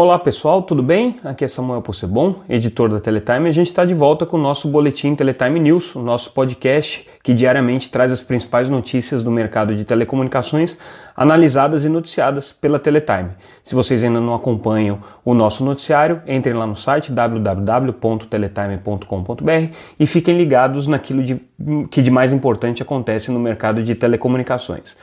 Olá pessoal, tudo bem? Aqui é Samuel Possebon, editor da Teletime, a gente está de volta com o nosso boletim Teletime News, o nosso podcast que diariamente traz as principais notícias do mercado de telecomunicações analisadas e noticiadas pela Teletime. Se vocês ainda não acompanham o nosso noticiário, entrem lá no site www.teletime.com.br e fiquem ligados naquilo de, que de mais importante acontece no mercado de telecomunicações.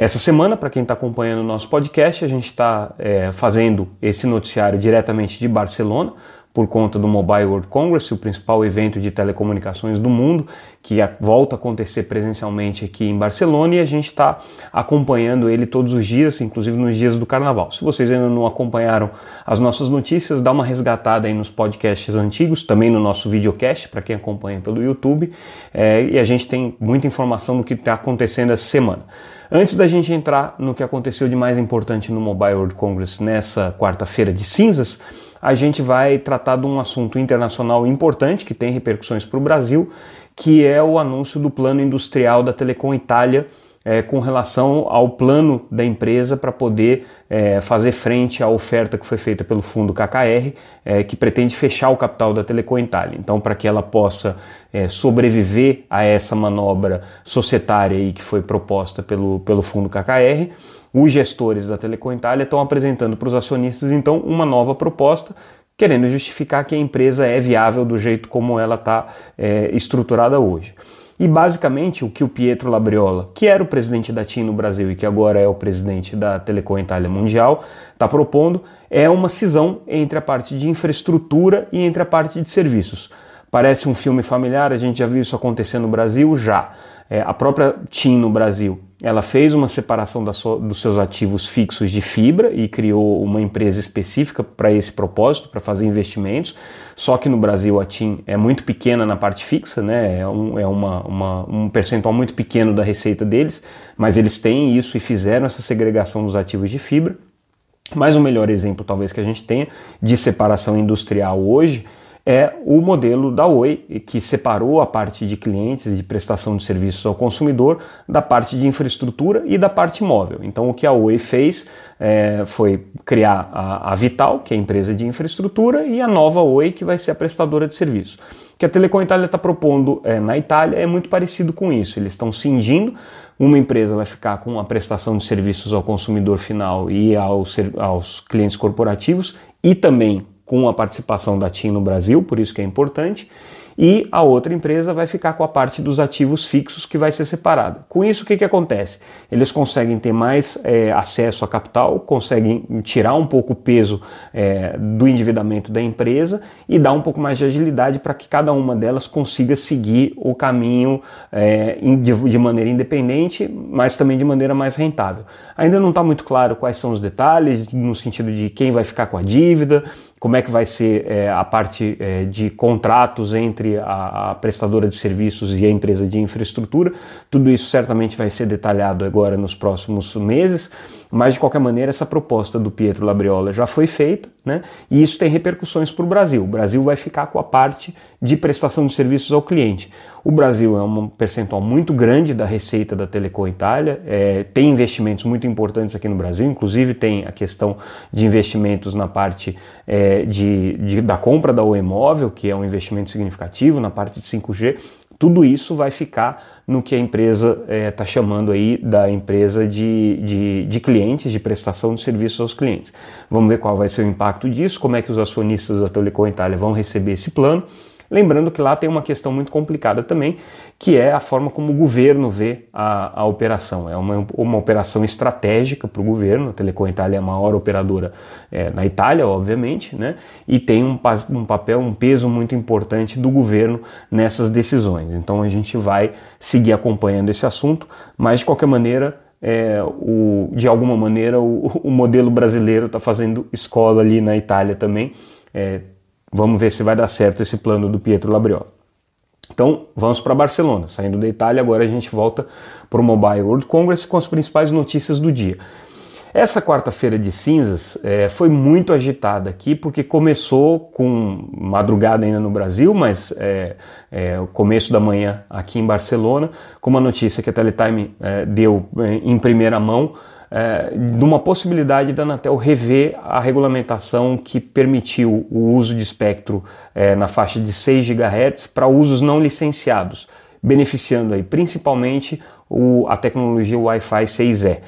Essa semana, para quem está acompanhando o nosso podcast, a gente está é, fazendo esse noticiário diretamente de Barcelona, por conta do Mobile World Congress, o principal evento de telecomunicações do mundo, que volta a acontecer presencialmente aqui em Barcelona e a gente está acompanhando ele todos os dias, inclusive nos dias do carnaval. Se vocês ainda não acompanharam as nossas notícias, dá uma resgatada aí nos podcasts antigos, também no nosso videocast, para quem acompanha pelo YouTube, é, e a gente tem muita informação do que está acontecendo essa semana. Antes da gente entrar no que aconteceu de mais importante no Mobile World Congress nessa quarta-feira de cinzas, a gente vai tratar de um assunto internacional importante que tem repercussões para o Brasil, que é o anúncio do plano industrial da Telecom Itália é, com relação ao plano da empresa para poder é, fazer frente à oferta que foi feita pelo fundo KKR, é, que pretende fechar o capital da Telecom Itália. Então, para que ela possa é, sobreviver a essa manobra societária aí que foi proposta pelo, pelo fundo KKR, os gestores da Telecom Itália estão apresentando para os acionistas então uma nova proposta querendo justificar que a empresa é viável do jeito como ela está é, estruturada hoje. E basicamente o que o Pietro Labriola, que era o presidente da TIM no Brasil e que agora é o presidente da Telecom Itália Mundial, está propondo é uma cisão entre a parte de infraestrutura e entre a parte de serviços. Parece um filme familiar, a gente já viu isso acontecer no Brasil? Já. É, a própria TIM no Brasil, ela fez uma separação so, dos seus ativos fixos de fibra e criou uma empresa específica para esse propósito, para fazer investimentos. Só que no Brasil a TIM é muito pequena na parte fixa, né? é, um, é uma, uma, um percentual muito pequeno da receita deles, mas eles têm isso e fizeram essa segregação dos ativos de fibra. Mas o melhor exemplo, talvez, que a gente tenha de separação industrial hoje é o modelo da Oi, que separou a parte de clientes de prestação de serviços ao consumidor da parte de infraestrutura e da parte móvel. Então, o que a Oi fez é, foi criar a, a, Vital, que é a empresa de infraestrutura, e a nova Oi, que vai ser a prestadora de serviços. O que a Telecom Itália está propondo é, na Itália é muito parecido com isso. Eles estão cingindo uma empresa vai ficar com a prestação de serviços ao consumidor final e aos, aos clientes corporativos e também com a participação da TIM no Brasil, por isso que é importante e a outra empresa vai ficar com a parte dos ativos fixos que vai ser separada. Com isso, o que, que acontece? Eles conseguem ter mais é, acesso a capital, conseguem tirar um pouco o peso é, do endividamento da empresa e dar um pouco mais de agilidade para que cada uma delas consiga seguir o caminho é, de, de maneira independente, mas também de maneira mais rentável. Ainda não está muito claro quais são os detalhes, no sentido de quem vai ficar com a dívida, como é que vai ser é, a parte é, de contratos entre a, a, prestadora de serviços e a empresa de infraestrutura. Tudo isso certamente vai ser detalhado agora nos próximos meses, mas de qualquer maneira essa proposta do Pietro Labriola já foi feita, né? E isso tem repercussões para o Brasil. O Brasil vai ficar com a parte de prestação de serviços ao cliente. O Brasil é um percentual muito grande da receita da Telecom Itália, é, tem investimentos muito importantes aqui no Brasil, inclusive tem a questão de investimentos na parte é, de, de, da compra da Oi Móvel, que é um investimento significativo, na parte de 5G. Tudo isso vai ficar no que a empresa está é, chamando aí da empresa de, de, de, clientes, de prestação de serviços aos clientes. Vamos ver qual vai ser o impacto disso, como é que os acionistas da Telecom Itália vão receber esse plano Lembrando que lá tem uma questão muito complicada também, que é a forma como o governo vê a, a operação. É uma, uma operação estratégica para o governo, a Telecom Itália é a maior operadora é, na Itália, obviamente, né? e tem um, um papel, um peso muito importante do governo nessas decisões. Então a gente vai seguir acompanhando esse assunto, mas de qualquer maneira. É, o, de alguma maneira o, o modelo brasileiro está fazendo escola ali na Itália também. É, Vamos ver se vai dar certo esse plano do Pietro Labriola. Então, vamos para Barcelona. Saindo da Itália, agora a gente volta para o Mobile World Congress com as principais notícias do dia. Essa quarta-feira de cinzas é, foi muito agitada aqui porque começou com madrugada ainda no Brasil, mas é, é, o começo da manhã aqui em Barcelona, com uma notícia que a Teletime é, deu é, em primeira mão é, de uma possibilidade da Anatel rever a regulamentação que permitiu o uso de espectro é, na faixa de 6 GHz para usos não licenciados, beneficiando aí principalmente o, a tecnologia Wi-Fi 6E.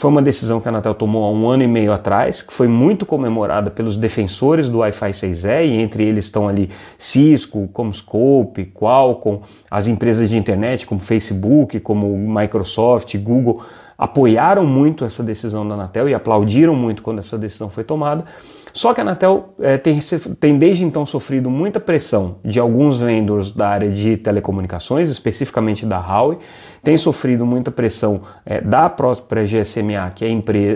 Foi uma decisão que a Anatel tomou há um ano e meio atrás, que foi muito comemorada pelos defensores do Wi-Fi 6E, e entre eles estão ali Cisco, Comscope, Qualcomm, as empresas de internet como Facebook, como Microsoft, Google, apoiaram muito essa decisão da Anatel e aplaudiram muito quando essa decisão foi tomada. Só que a Anatel é, tem, tem desde então sofrido muita pressão de alguns vendors da área de telecomunicações, especificamente da Huawei, tem sofrido muita pressão é, da própria GSMA, que é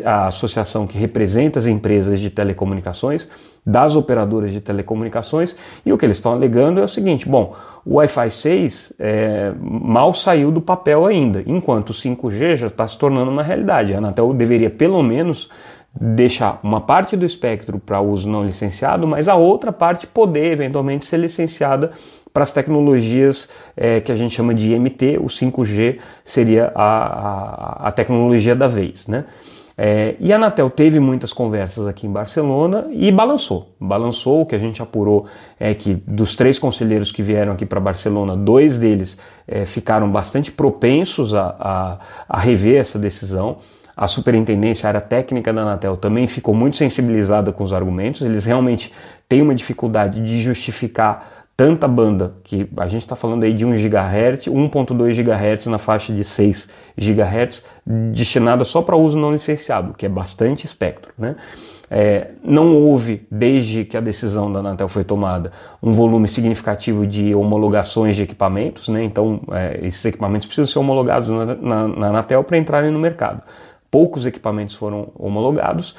a, a associação que representa as empresas de telecomunicações, das operadoras de telecomunicações, e o que eles estão alegando é o seguinte: bom, o Wi-Fi 6 é, mal saiu do papel ainda, enquanto o 5G já está se tornando uma realidade. A Anatel deveria pelo menos deixar uma parte do espectro para uso não licenciado, mas a outra parte poder eventualmente ser licenciada para as tecnologias é, que a gente chama de IMT, o 5G seria a, a, a tecnologia da vez, né? É, e a Anatel teve muitas conversas aqui em Barcelona e balançou. Balançou, o que a gente apurou é que dos três conselheiros que vieram aqui para Barcelona, dois deles é, ficaram bastante propensos a, a, a rever essa decisão. A superintendência, a área técnica da Anatel também ficou muito sensibilizada com os argumentos. Eles realmente têm uma dificuldade de justificar tanta banda, que a gente está falando aí de 1 GHz, 1.2 GHz na faixa de 6 GHz, destinada só para uso não licenciado, que é bastante espectro. Né? É, não houve, desde que a decisão da Anatel foi tomada, um volume significativo de homologações de equipamentos, né? então é, esses equipamentos precisam ser homologados na, na, na Anatel para entrarem no mercado. Poucos equipamentos foram homologados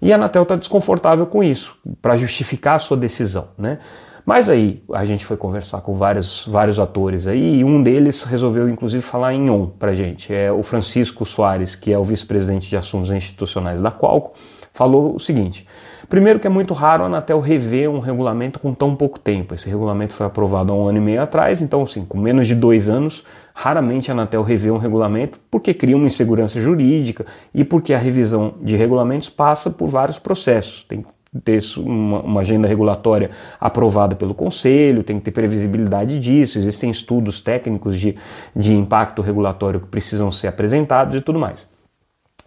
e a Anatel está desconfortável com isso, para justificar a sua decisão. Né? Mas aí a gente foi conversar com vários, vários atores aí e um deles resolveu inclusive falar em on pra gente. É o Francisco Soares, que é o vice-presidente de assuntos institucionais da Qualco, falou o seguinte: primeiro que é muito raro a Anatel rever um regulamento com tão pouco tempo. Esse regulamento foi aprovado há um ano e meio atrás, então assim, com menos de dois anos, raramente a Anatel revê um regulamento porque cria uma insegurança jurídica e porque a revisão de regulamentos passa por vários processos. Tem ter uma, uma, agenda regulatória aprovada pelo Conselho, tem que ter previsibilidade disso, existem estudos técnicos de, de impacto regulatório que precisam ser apresentados e tudo mais.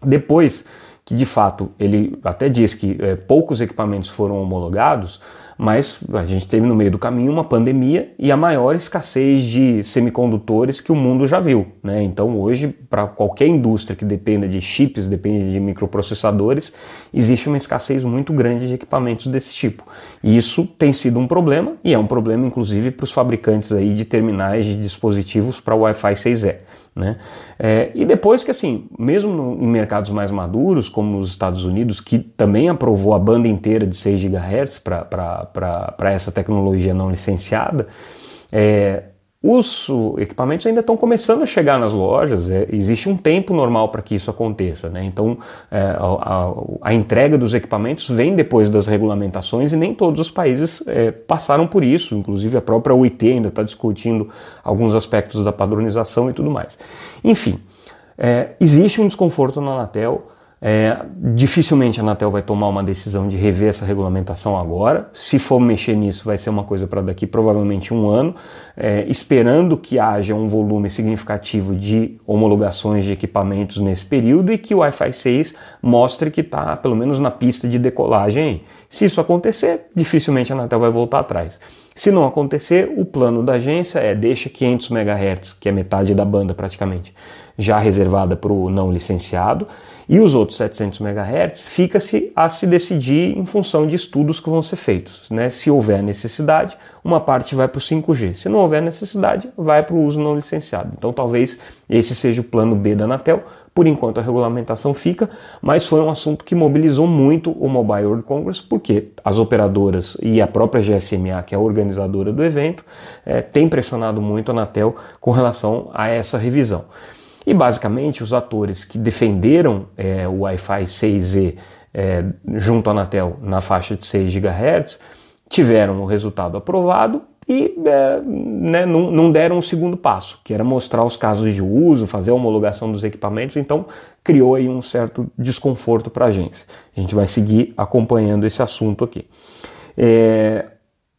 Depois que de fato ele até diz que é, poucos equipamentos foram homologados, mas a gente teve no meio do caminho uma pandemia e a maior escassez de semicondutores que o mundo já viu. Né? Então, hoje, para qualquer indústria que dependa de chips, depende de microprocessadores, existe uma escassez muito grande de equipamentos desse tipo. E isso tem sido um problema e é um problema, inclusive, para os fabricantes aí de terminais de dispositivos para Wi-Fi 6E. Né? É, e depois que, assim, mesmo no, em mercados mais maduros, como os Estados Unidos, que também aprovou a banda inteira de 6 GHz para essa tecnologia não licenciada, é, os equipamentos ainda estão começando a chegar nas lojas, é, existe um tempo normal para que isso aconteça, né? então é, a, a, entrega dos equipamentos vem depois das regulamentações e nem todos os países é, passaram por isso, inclusive a própria OIT ainda está discutindo alguns aspectos da padronização e tudo mais. Enfim, é, existe um desconforto na Anatel, é, dificilmente a Anatel vai tomar uma decisão de rever essa regulamentação agora. Se for mexer nisso, vai ser uma coisa para daqui provavelmente um ano, é, esperando que haja um volume significativo de homologações de equipamentos nesse período e que o Wi-Fi 6 mostre que está pelo menos na pista de decolagem. Se isso acontecer, dificilmente a Anatel vai voltar atrás. Se não acontecer, o plano da agência é deixa 500 MHz, que é metade da banda praticamente, já reservada para o não licenciado e os outros 700 MHz fica-se a se decidir em função de estudos que vão ser feitos. Né? Se houver necessidade, uma parte vai para o 5G. Se não houver necessidade, vai para o uso não licenciado. Então talvez esse seja o plano B da Anatel. Por enquanto a regulamentação fica, mas foi um assunto que mobilizou muito o Mobile World Congress, porque as operadoras e a própria GSMA, que é a organizadora do evento, é, tem pressionado muito a Anatel com relação a essa revisão. E basicamente os atores que defenderam é, o Wi-Fi 6E é, junto à Anatel na faixa de 6 GHz tiveram o resultado aprovado e é, né, não, não, deram um segundo passo, que era mostrar os casos de uso, fazer a homologação dos equipamentos, então criou aí um certo desconforto para a agência. A gente vai seguir acompanhando esse assunto aqui. É,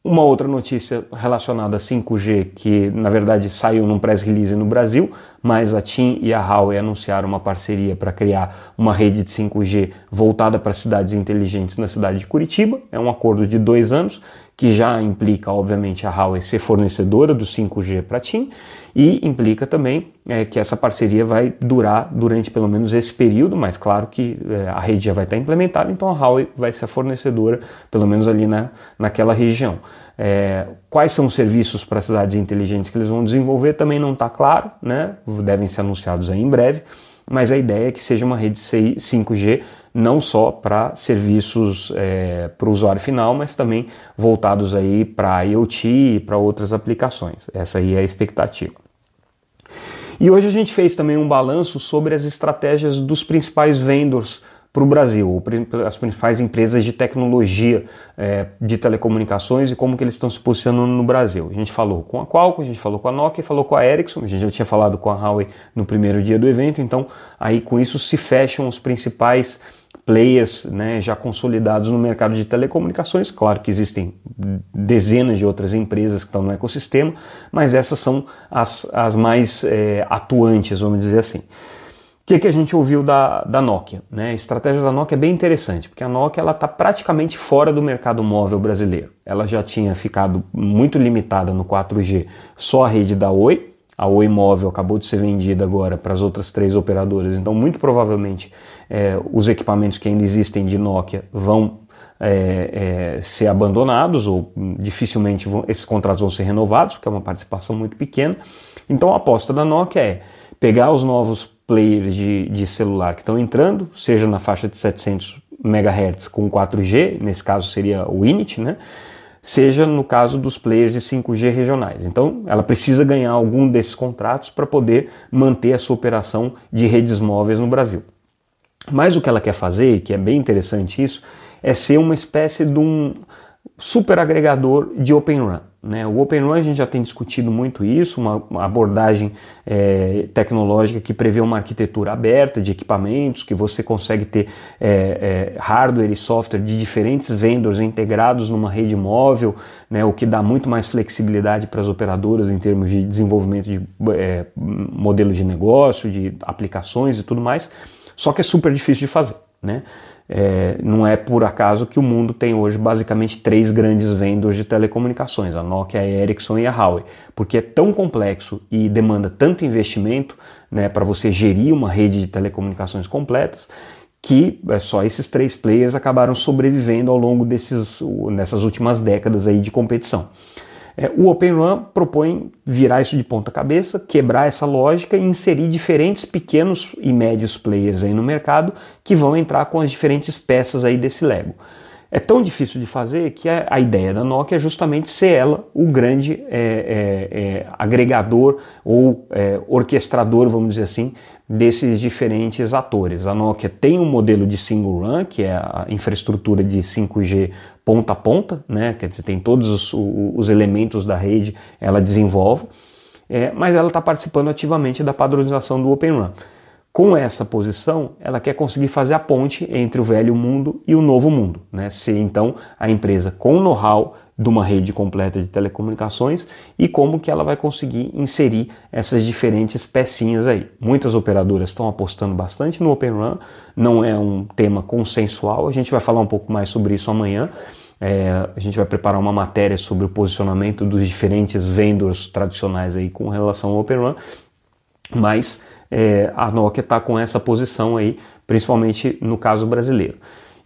uma outra notícia relacionada a 5G, que na verdade saiu num press release no Brasil, mas a TIM e a Huawei anunciaram uma parceria para criar uma rede de 5G voltada para cidades inteligentes na cidade de Curitiba. É um acordo de dois anos que já implica, obviamente, a Huawei ser fornecedora do 5G para a TIM e implica também é, que essa parceria vai durar durante pelo menos esse período, mas claro que é, a rede já vai estar implementada, então a Huawei vai ser a fornecedora, pelo menos ali na, naquela região. É, quais são os serviços para cidades inteligentes que eles vão desenvolver também não está claro, né? devem ser anunciados aí em breve, mas a ideia é que seja uma rede 5G não só para serviços é, para o usuário final, mas também voltados aí para IoT e para outras aplicações. Essa aí é a expectativa. E hoje a gente fez também um balanço sobre as estratégias dos principais vendors para o Brasil, as principais empresas de tecnologia é, de telecomunicações e como que eles estão se posicionando no Brasil. A gente falou com a Qualcomm, a gente falou com a Nokia, falou com a Ericsson, a gente já tinha falado com a Huawei no primeiro dia do evento, então aí com isso se fecham os principais players né, já consolidados no mercado de telecomunicações. Claro que existem dezenas de outras empresas que estão no ecossistema, mas essas são as, as mais é, atuantes, vamos dizer assim. O que, que a gente ouviu da, da Nokia? Né? A estratégia da Nokia é bem interessante, porque a Nokia está praticamente fora do mercado móvel brasileiro. Ela já tinha ficado muito limitada no 4G, só a rede da Oi, a Oi Móvel acabou de ser vendida agora para as outras três operadoras, então muito provavelmente é, os equipamentos que ainda existem de Nokia vão é, é, ser abandonados ou dificilmente vão, esses contratos vão ser renovados, porque é uma participação muito pequena. Então a aposta da Nokia é pegar os novos players de, de celular que estão entrando, seja na faixa de 700 MHz com 4G, nesse caso seria o Init, né? seja no caso dos players de 5G regionais. Então, ela precisa ganhar algum desses contratos para poder manter a sua operação de redes móveis no Brasil. Mas o que ela quer fazer, que é bem interessante isso, é ser uma espécie de um super agregador de Open Run. Né? O Open Run a gente já tem discutido muito isso, uma, abordagem é, tecnológica que prevê uma arquitetura aberta de equipamentos, que você consegue ter é, é, hardware e software de diferentes vendors integrados numa rede móvel, né? o que dá muito mais flexibilidade para as operadoras em termos de desenvolvimento de é, modelo de negócio, de aplicações e tudo mais. Só que é super difícil de fazer. Né? É, não é por acaso que o mundo tem hoje basicamente três grandes vendors de telecomunicações, a Nokia, a Ericsson e a Huawei, porque é tão complexo e demanda tanto investimento né, para você gerir uma rede de telecomunicações completas que é, só esses três players acabaram sobrevivendo ao longo desses, nessas últimas décadas aí de competição. É, o Open Run propõe virar isso de ponta cabeça, quebrar essa lógica e inserir diferentes pequenos e médios players aí no mercado que vão entrar com as diferentes peças aí desse Lego. É tão difícil de fazer que a, a ideia da Nokia é justamente ser ela o grande é, é, é agregador ou é, orquestrador, vamos dizer assim, desses diferentes atores. A Nokia tem um modelo de single run, que é a infraestrutura de 5G ponta a ponta, né? quer dizer, tem todos os, os elementos da rede, ela desenvolve, é, mas ela está participando ativamente da padronização do Open Run. Com essa posição, ela quer conseguir fazer a ponte entre o velho mundo e o novo mundo, né? ser então a empresa com know-how de uma rede completa de telecomunicações e como que ela vai conseguir inserir essas diferentes pecinhas aí. Muitas operadoras estão apostando bastante no Open Run, não é um tema consensual, a gente vai falar um pouco mais sobre isso amanhã. É, a gente vai preparar uma matéria sobre o posicionamento dos diferentes vendors tradicionais aí com relação ao Open Run, mas é, a Nokia está com essa posição aí, principalmente no caso brasileiro.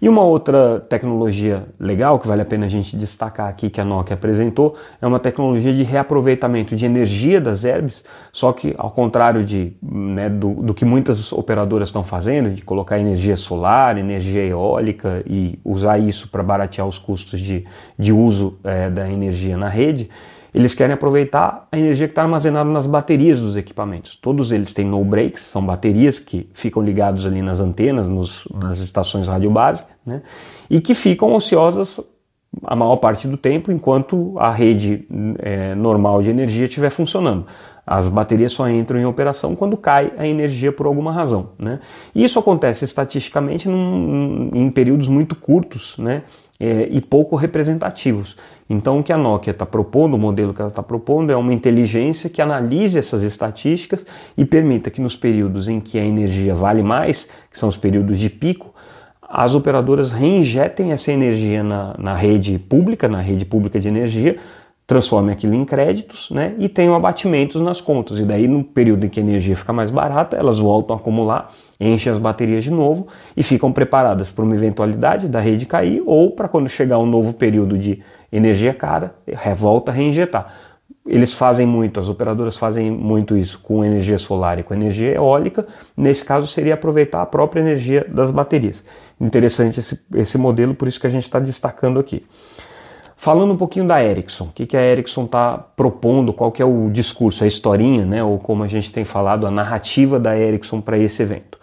E uma outra tecnologia legal que vale a pena a gente destacar aqui que a Nokia apresentou é uma tecnologia de reaproveitamento de energia das herbes, só que ao contrário de, né, do, do, que muitas operadoras estão fazendo, de colocar energia solar, energia eólica e usar isso para baratear os custos de, de uso é, da energia na rede, eles querem aproveitar a energia que está armazenada nas baterias dos equipamentos. Todos eles têm no breaks, são baterias que ficam ligados ali nas antenas, nos, nas estações rádio base, né? e que ficam ociosas a maior parte do tempo enquanto a rede é, normal de energia estiver funcionando. As baterias só entram em operação quando cai a energia por alguma razão. Né? E isso acontece estatisticamente num, em períodos muito curtos né? É, e pouco representativos. Então, o que a Nokia está propondo, o modelo que ela está propondo, é uma inteligência que analise essas estatísticas e permita que nos períodos em que a energia vale mais, que são os períodos de pico, as operadoras reinjetem essa energia na, na rede pública, na rede pública de energia, transforme aquilo em créditos né, e tenham abatimentos nas contas. E daí, no período em que a energia fica mais barata, elas voltam a acumular, enchem as baterias de novo e ficam preparadas para uma eventualidade da rede cair ou para quando chegar um novo período de energia cara, volta a reinjetar. Eles fazem muito, as operadoras fazem muito isso com energia solar e com energia eólica. Nesse caso, seria aproveitar a própria energia das baterias. Interessante esse, esse modelo, por isso que a gente está destacando aqui. Falando um pouquinho da Ericsson, o que, que a Ericsson está propondo, qual que é o discurso, a historinha, né, ou como a gente tem falado, a narrativa da Ericsson para esse evento.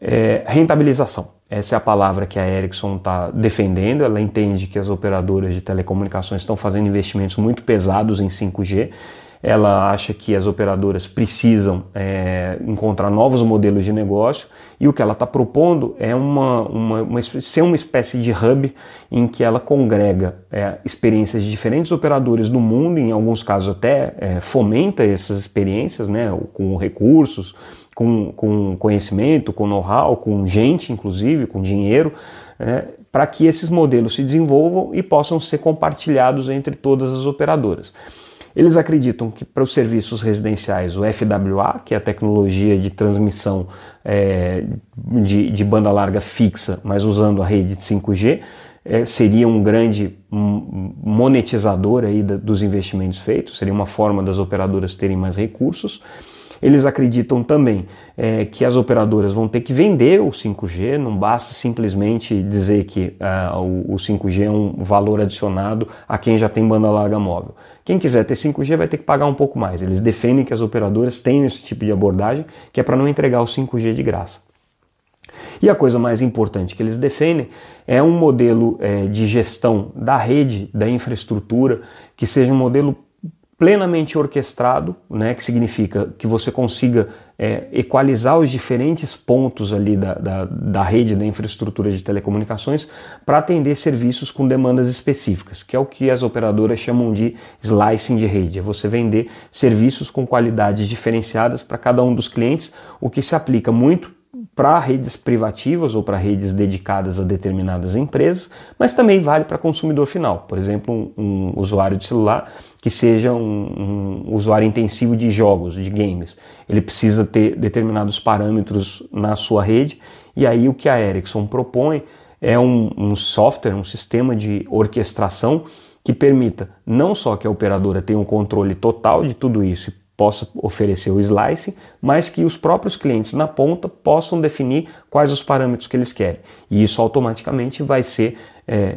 É, rentabilização, essa é a palavra que a Ericsson está defendendo, ela entende que as operadoras de telecomunicações estão fazendo investimentos muito pesados em 5G ela acha que as operadoras precisam é, encontrar novos modelos de negócio e o que ela está propondo é uma, uma, uma, ser uma espécie de hub em que ela congrega é, experiências de diferentes operadores do mundo, em alguns casos até é, fomenta essas experiências né, com recursos, com, com conhecimento, com know-how, com gente, inclusive, com dinheiro. É, para que esses modelos se desenvolvam e possam ser compartilhados entre todas as operadoras. Eles acreditam que para os serviços residenciais, o FWA, que é a tecnologia de transmissão é, de, de, banda larga fixa, mas usando a rede de 5G, é, seria um grande monetizador aí dos investimentos feitos, seria uma forma das operadoras terem mais recursos. Eles acreditam também é, que as operadoras vão ter que vender o 5G, não basta simplesmente dizer que uh, o, o 5G é um valor adicionado a quem já tem banda larga móvel. Quem quiser ter 5G vai ter que pagar um pouco mais. Eles defendem que as operadoras tenham esse tipo de abordagem, que é para não entregar o 5G de graça. E a coisa mais importante que eles defendem é um modelo é, de gestão da rede, da infraestrutura, que seja um modelo plenamente orquestrado, né, que significa que você consiga é, equalizar os diferentes pontos ali da, da, da rede, da infraestrutura de telecomunicações para atender serviços com demandas específicas, que é o que as operadoras chamam de slicing de rede, é você vender serviços com qualidades diferenciadas para cada um dos clientes, o que se aplica muito para redes privativas ou para redes dedicadas a determinadas empresas, mas também vale para consumidor final. Por exemplo, um, um, usuário de celular que seja um, um, usuário intensivo de jogos, de games. Ele precisa ter determinados parâmetros na sua rede, e aí o que a Ericsson propõe é um software, um sistema de orquestração que permita não só que a operadora tenha um controle total de tudo isso possa oferecer o slice, mas que os próprios clientes na ponta possam definir quais os parâmetros que eles querem. E isso automaticamente vai ser é,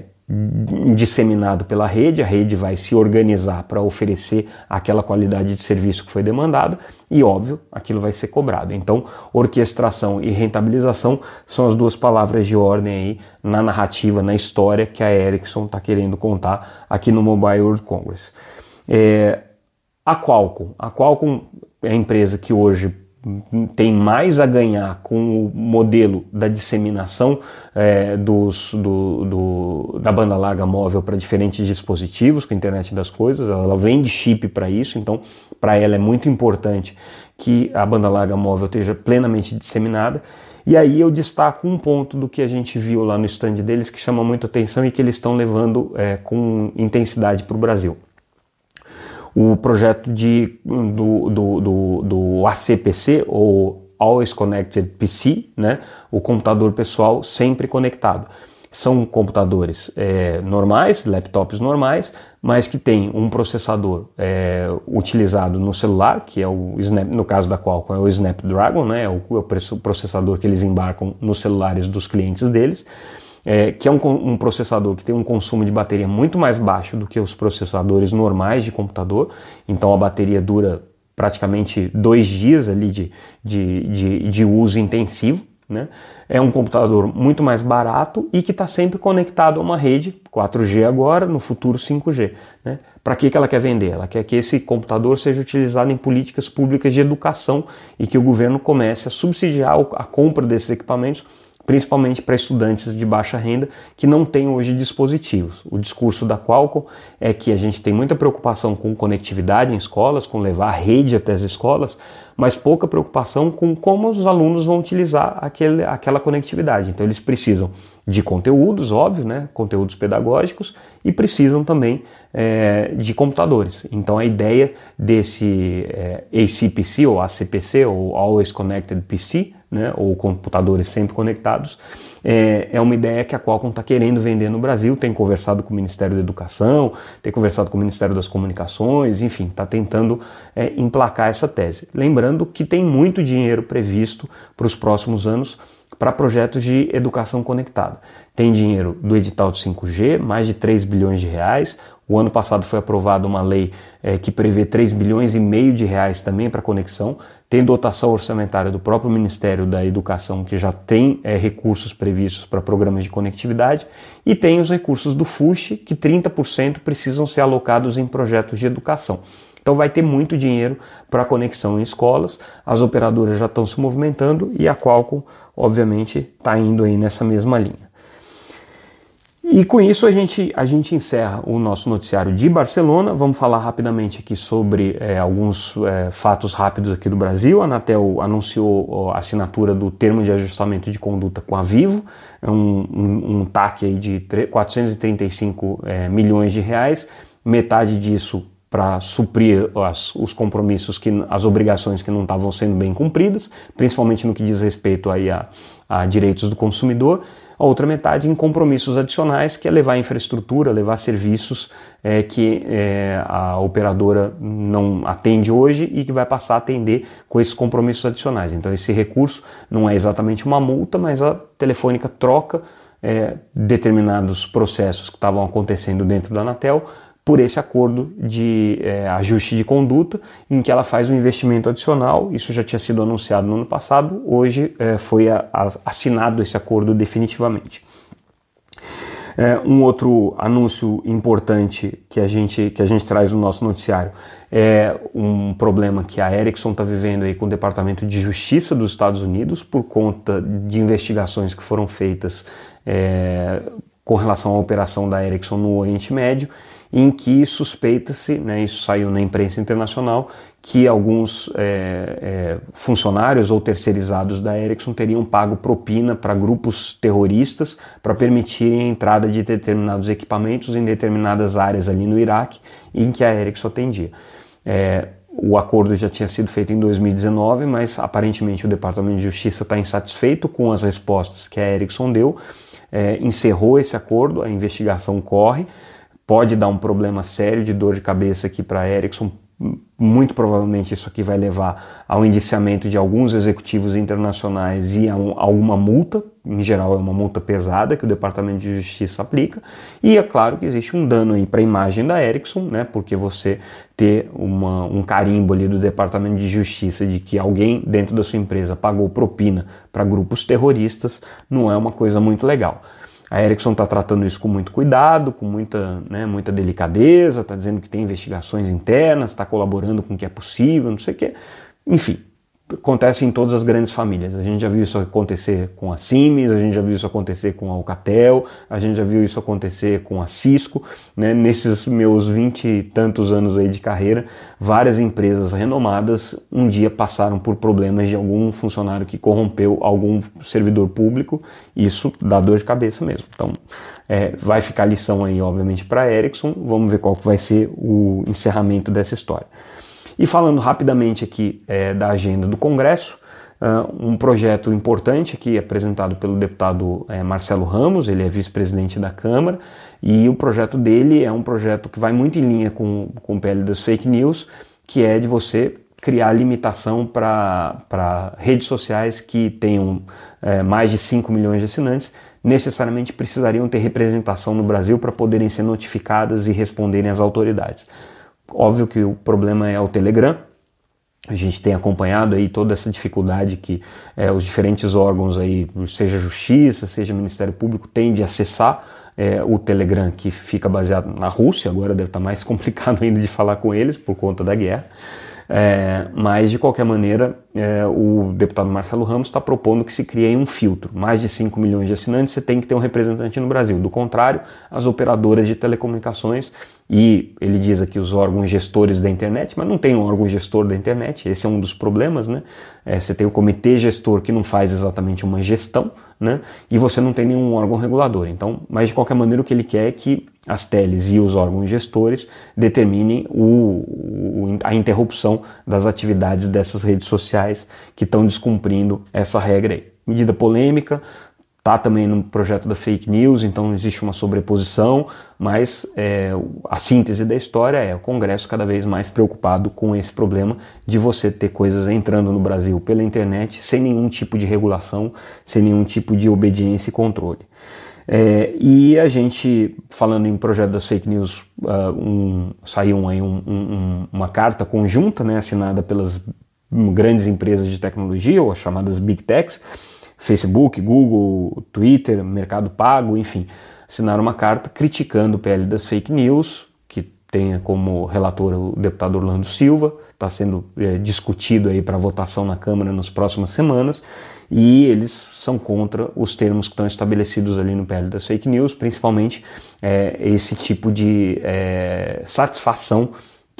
disseminado pela rede, a rede vai se organizar para oferecer aquela qualidade de serviço que foi demandada e, óbvio, aquilo vai ser cobrado. Então, orquestração e rentabilização são as duas palavras de ordem aí na narrativa, na história que a Ericsson está querendo contar aqui no Mobile World Congress. É, a Qualcomm. A Qualcomm é a empresa que hoje tem mais a ganhar com o modelo da disseminação é, dos, do, do, da banda larga móvel para diferentes dispositivos, com a internet das coisas, ela vende chip para isso, então para ela é muito importante que a banda larga móvel esteja plenamente disseminada. E aí eu destaco um ponto do que a gente viu lá no stand deles que chama muito atenção e que eles estão levando é, com intensidade para o Brasil o projeto de, do, do, do, do ACPC, ou Always Connected PC, né? o computador pessoal sempre conectado. São computadores é, normais, laptops normais, mas que tem um processador é, utilizado no celular, que é o Snap, no caso da Qualcomm é o Snapdragon, né? é o, é o processador que eles embarcam nos celulares dos clientes deles é, que é um, um, processador que tem um consumo de bateria muito mais baixo do que os processadores normais de computador, então a bateria dura praticamente dois dias ali de, de, de, de uso intensivo. Né? É um computador muito mais barato e que está sempre conectado a uma rede, 4G agora, no futuro 5G. Né? Para que, que ela quer vender? Ela quer que esse computador seja utilizado em políticas públicas de educação e que o governo comece a subsidiar a compra desses equipamentos principalmente para estudantes de baixa renda que não têm hoje dispositivos. O discurso da Qualcomm é que a gente tem muita preocupação com conectividade em escolas, com levar a rede até as escolas, mas pouca preocupação com como os alunos vão utilizar aquele, aquela conectividade. Então eles precisam de conteúdos, óbvio, né, conteúdos pedagógicos, e precisam também é, de computadores. Então a ideia desse é, ACPC ou ACPC ou Always Connected PC, né, ou computadores sempre conectados, é, é uma ideia que a Qualcomm está querendo vender no Brasil. Tem conversado com o Ministério da Educação, tem conversado com o Ministério das Comunicações, enfim, está tentando é, emplacar essa tese. Lembrando que tem muito dinheiro previsto para os próximos anos para projetos de educação conectada. Tem dinheiro do edital de 5G, mais de 3 bilhões de reais. O ano passado foi aprovada uma lei é, que prevê 3 bilhões e meio de reais também para conexão. Tem dotação orçamentária do próprio Ministério da Educação, que já tem é, recursos previstos para programas de conectividade. E tem os recursos do FUSH, que 30% precisam ser alocados em projetos de educação. Então vai ter muito dinheiro para conexão em escolas, as operadoras já estão se movimentando e a Qualcomm, obviamente, está indo aí nessa mesma linha. E com isso a gente, a gente encerra o nosso noticiário de Barcelona. Vamos falar rapidamente aqui sobre é, alguns é, fatos rápidos aqui do Brasil. A Anatel anunciou a assinatura do termo de ajustamento de conduta com a Vivo, é um, um, um TAC aí de 435 é, milhões de reais. Metade disso para suprir as, os compromissos, que, as obrigações que não estavam sendo bem cumpridas, principalmente no que diz respeito aí a, a direitos do consumidor a outra metade em compromissos adicionais, que é levar infraestrutura, levar serviços é, que é, a operadora não atende hoje e que vai passar a atender com esses compromissos adicionais. Então, esse recurso não é exatamente uma multa, mas a Telefônica troca é, determinados processos que estavam acontecendo dentro da Anatel por esse acordo de é, ajuste de conduta, em que ela faz um investimento adicional. Isso já tinha sido anunciado no ano passado, hoje é, foi a, a, assinado esse acordo definitivamente. É, um outro anúncio importante que a, gente, que a gente traz no nosso noticiário é um problema que a Ericsson está vivendo aí com o Departamento de Justiça dos Estados Unidos por conta de investigações que foram feitas com relação à operação da Ericsson no Oriente Médio em que suspeita-se, né, isso saiu na imprensa internacional, que alguns é, é, funcionários ou terceirizados da Ericsson teriam pago propina para grupos terroristas para permitirem a entrada de determinados equipamentos em determinadas áreas ali no Iraque em que a Ericsson atendia. É, o acordo já tinha sido feito em 2019, mas aparentemente o Departamento de Justiça está insatisfeito com as respostas que a Ericsson deu, é, encerrou esse acordo, a investigação corre pode dar um problema sério de dor de cabeça aqui para a Ericsson. Muito provavelmente isso aqui vai levar ao indiciamento de alguns executivos internacionais e a, um, alguma multa, em geral é uma multa pesada que o Departamento de Justiça aplica. E é claro que existe um dano aí para a imagem da Ericsson, né? Porque você ter uma, um carimbo ali do Departamento de Justiça de que alguém dentro da sua empresa pagou propina para grupos terroristas não é uma coisa muito legal. A Ericsson está tratando isso com muito cuidado, com muita, né, muita delicadeza, está dizendo que tem investigações internas, está colaborando com o que é possível, não sei o quê. Enfim, acontece em todas as grandes famílias. A gente já viu isso acontecer com a Siemens, a gente já viu isso acontecer com a Alcatel, a gente já viu isso acontecer com a Cisco. Né? Nesses meus vinte e tantos anos aí de carreira, várias empresas renomadas um dia passaram por problemas de algum funcionário que corrompeu algum servidor público. Isso dá dor de cabeça mesmo. Então, é, vai ficar lição aí, obviamente, para a Ericsson. Vamos ver qual vai ser o encerramento dessa história. E falando rapidamente aqui é, da agenda do Congresso, uh, um projeto importante aqui apresentado pelo deputado é, Marcelo Ramos, ele é vice-presidente da Câmara, e o projeto dele é um projeto que vai muito em linha com, com o PL das fake news, que é de você criar limitação para redes sociais que tenham é, mais de 5 milhões de assinantes, necessariamente precisariam ter representação no Brasil para poderem ser notificadas e responderem às autoridades. Óbvio que o problema é o Telegram, A gente tem acompanhado aí toda essa dificuldade que é, os diferentes órgãos aí, seja Justiça, seja Ministério Público, têm de acessar é, o Telegram, que fica baseado na Rússia, agora deve estar mais complicado ainda de falar com eles por conta da guerra. É, mas, de qualquer maneira, é, o deputado Marcelo Ramos está propondo que se crie um filtro. Mais de 5 milhões de assinantes, você tem que ter um representante no Brasil. Do contrário, as operadoras de telecomunicações e ele diz aqui os órgãos gestores da internet, mas não tem um órgão gestor da internet, esse é um dos problemas, né? É, você tem o comitê gestor que não faz exatamente uma gestão, né? E você não tem nenhum órgão regulador. Então, mas de qualquer maneira o que ele quer é que as teles e os órgãos gestores determinem o, o, a interrupção das atividades dessas redes sociais que estão descumprindo essa regra aí. Medida polêmica, Está também no projeto da fake news, então existe uma sobreposição, mas é, a síntese da história é o Congresso cada vez mais preocupado com esse problema de você ter coisas entrando no Brasil pela internet sem nenhum tipo de regulação, sem nenhum tipo de obediência e controle. É, e a gente, falando em projeto das fake news, uh, um, saiu aí um, um, uma carta conjunta né, assinada pelas grandes empresas de tecnologia, ou as chamadas Big Techs, Facebook, Google, Twitter, Mercado Pago, enfim, assinaram uma carta criticando o PL das fake news, que tem como relator o deputado Orlando Silva, está sendo é, discutido aí para votação na Câmara nas próximas semanas, e eles são contra os termos que estão estabelecidos ali no PL das fake news, principalmente é, esse tipo de é, satisfação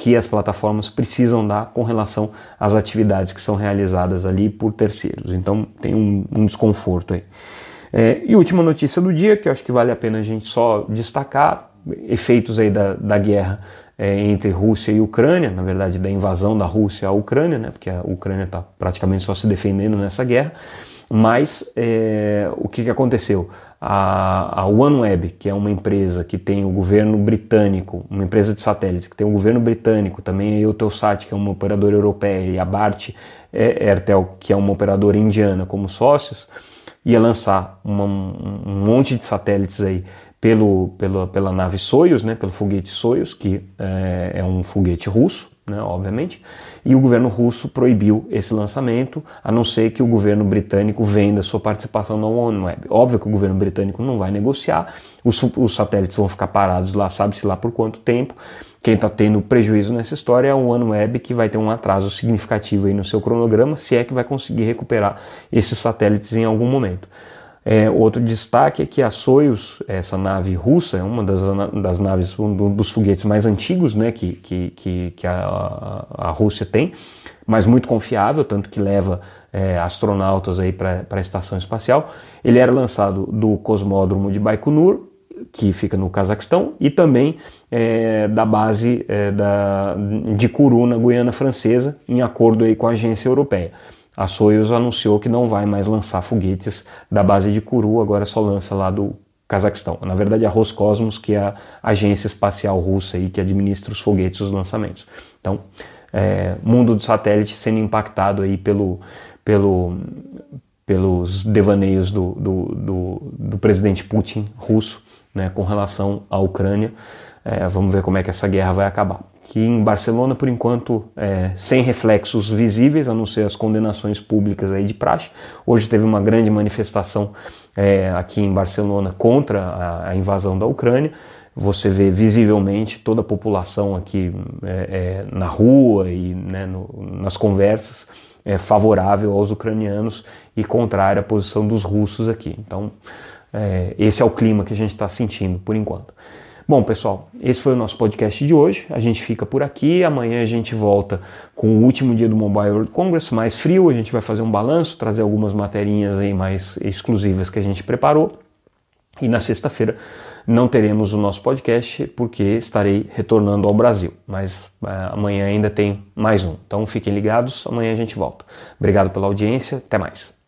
que as plataformas precisam dar com relação às atividades que são realizadas ali por terceiros. Então tem um, um desconforto aí. É, e última notícia do dia, que eu acho que vale a pena a gente só destacar, efeitos aí da, da guerra é, entre Rússia e Ucrânia, na verdade da invasão da Rússia à Ucrânia, né, porque a Ucrânia está praticamente só se defendendo nessa guerra, mas é, o que, que aconteceu? a, a OneWeb, que é uma empresa que tem o governo britânico, uma empresa de satélites que tem o governo britânico, também a Eutelsat, que é uma operadora europeia, e a Bart Airtel, que é uma operadora indiana, como sócios, ia lançar uma, um monte de satélites aí pelo, pela, pela nave Soyuz, né, pelo foguete Soyuz, que é, é um foguete russo, né, obviamente, e o governo russo proibiu esse lançamento, a não ser que o governo britânico venda sua participação na OneWeb. Óbvio que o governo britânico não vai negociar, os, os satélites vão ficar parados lá, sabe-se lá por quanto tempo. Quem está tendo prejuízo nessa história é a OneWeb, que vai ter um atraso significativo aí no seu cronograma, se é que vai conseguir recuperar esses satélites em algum momento. É, outro destaque é que a Soyuz, essa nave russa, é uma das, das naves, um dos foguetes mais antigos né, que, que, que, a, a, Rússia tem, mas muito confiável, tanto que leva é, astronautas para a estação espacial. Ele era lançado do cosmódromo de Baikonur, que fica no Cazaquistão, e também é, da base é, da, de Kourou, na Guiana Francesa, em acordo aí com a agência europeia. A Soyuz anunciou que não vai mais lançar foguetes da base de Kourou, agora só lança lá do Cazaquistão. Na verdade, a Roscosmos, que é a agência espacial russa aí, que administra os foguetes e os lançamentos. Então, é, mundo do satélite sendo impactado aí pelo, pelo, pelos devaneios do, do, do, do presidente Putin russo né, com relação à Ucrânia. É, vamos ver como é que essa guerra vai acabar que em Barcelona, por enquanto, é, sem reflexos visíveis, a não ser as condenações públicas aí de praxe. Hoje teve uma grande manifestação é, aqui em Barcelona contra a, a, invasão da Ucrânia. Você vê visivelmente toda a população aqui é, é na rua e né, no, nas conversas é, favorável aos ucranianos e contrária à posição dos russos aqui. Então, é, esse é o clima que a gente está sentindo por enquanto. Bom, pessoal, esse foi o nosso podcast de hoje. A gente fica por aqui. Amanhã a gente volta com o último dia do Mobile World Congress, mais frio. A gente vai fazer um balanço, trazer algumas materinhas aí mais exclusivas que a gente preparou. E na sexta-feira não teremos o nosso podcast porque estarei retornando ao Brasil. Mas uh, amanhã ainda tem mais um. Então fiquem ligados, amanhã a gente volta. Obrigado pela audiência, até mais.